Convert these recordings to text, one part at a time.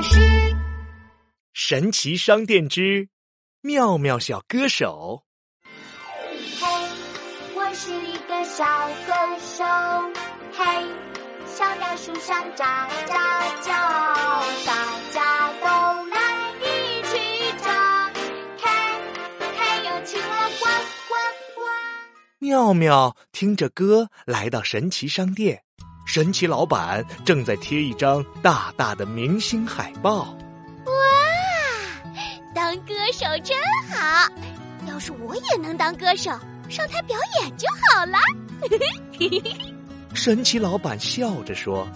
巴士。神奇商店之妙妙小歌手。嘿，我是一个小歌手。嘿，小鸟树上喳喳叫，大家都来一起唱。看，看有青蛙呱呱呱。妙妙听着歌来到神奇商店，神奇老板正在贴一张大大的明星海报。哇当歌手真好，要是我也能当歌手，上台表演就好了。神奇老板笑着说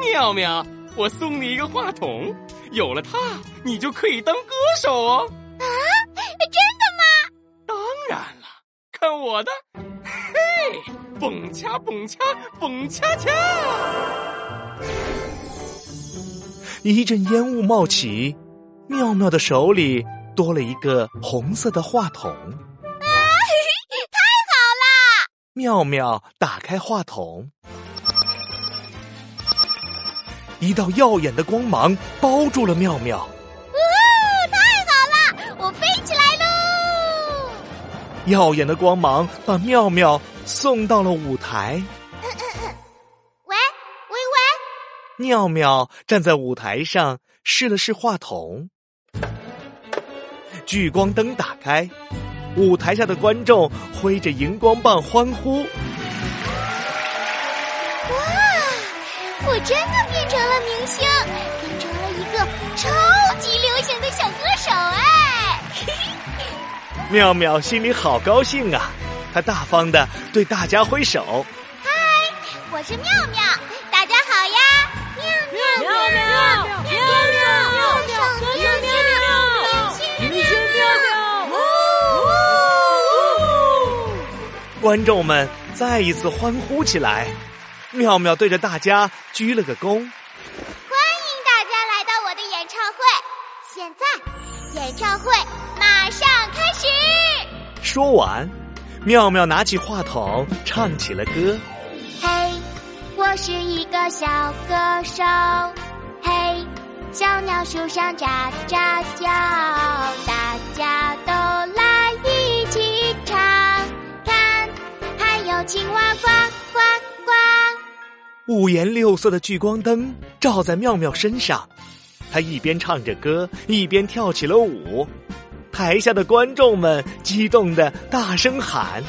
妙妙，我送你一个话筒，有了它，你就可以当歌手哦。啊真的吗？当然了，看我的，嘿，蹦恰蹦恰蹦恰恰。：“一阵烟雾冒起，妙妙的手里多了一个红色的话筒。啊，太好啦妙妙打开话筒，一道耀眼的光芒包住了妙妙。哦，太好了，我飞起来喽！耀眼的光芒把妙妙送到了舞台。喂喂喂，妙妙站在舞台上，试了试话筒，聚光灯打开，舞台下的观众挥着荧光棒欢呼。哇我真的变成了明星，变成了一个超级流行的小歌手哎！妙妙心里好高兴啊，她大方的对大家挥手。嗨我是妙妙，大家好呀！妙妙妙妙妙妙妙妙妙明星妙妙观众们再一次欢呼起来。妙妙对着大家鞠了个躬。欢迎大家来到我的演唱会。现在，演唱会马上开始。说完，妙妙拿起话筒唱起了歌。嘿，我是一个小歌手。嘿，小鸟树上喳喳叫，大家都来一起唱。看，还有青蛙呱呱呱。五颜六色的聚光灯照在妙妙身上，她一边唱着歌，一边跳起了舞。台下的观众们激动的大声喊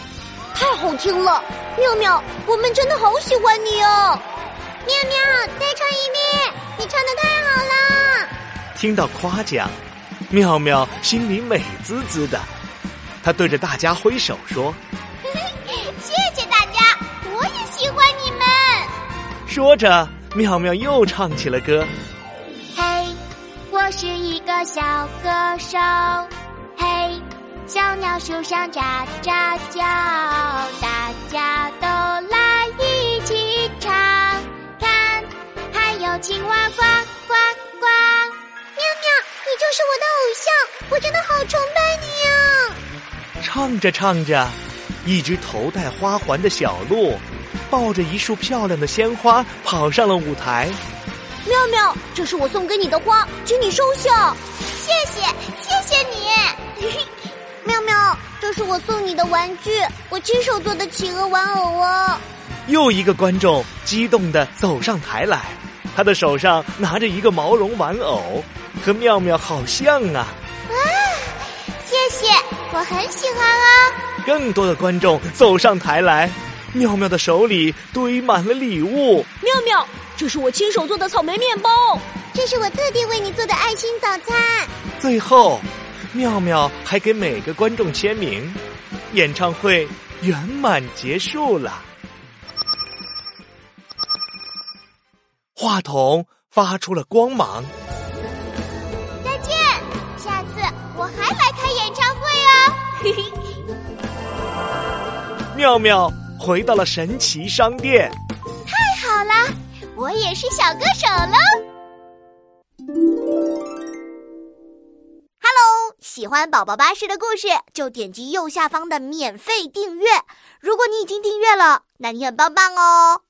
太好听了，妙妙，我们真的好喜欢你哦！妙妙，再唱一遍，你唱的太好了！：“听到夸奖，妙妙心里美滋滋的。”她对着大家挥手说 谢谢大家，我也喜欢你们。说着，妙妙又唱起了歌。嘿，我是一个小歌手。嘿，小鸟树上喳喳叫，大家都来一起唱。看，还有青蛙呱呱呱。喵喵，你就是我的偶像，我真的好崇拜你啊！唱着唱着，一只头戴花环的小鹿，抱着一束漂亮的鲜花跑上了舞台。妙妙，这是我送给你的花，请你收下。谢谢，谢谢你。妙妙，这是我送你的玩具，我亲手做的企鹅玩偶哦。又一个观众激动的走上台来，他的手上拿着一个毛绒玩偶，和妙妙好像啊！谢谢，我很喜欢哦。更多的观众走上台来，妙妙的手里堆满了礼物。妙妙，这是我亲手做的草莓面包。这是我特地为你做的爱心早餐。最后，妙妙还给每个观众签名。演唱会圆满结束了。话筒发出了光芒，再见，下次我还来开演唱会哦。嘿嘿。妙妙回到了神奇商店。太好了，我也是小歌手喽。喜欢宝宝巴士的故事，就点击右下方的免费订阅。如果你已经订阅了，那你很棒棒哦。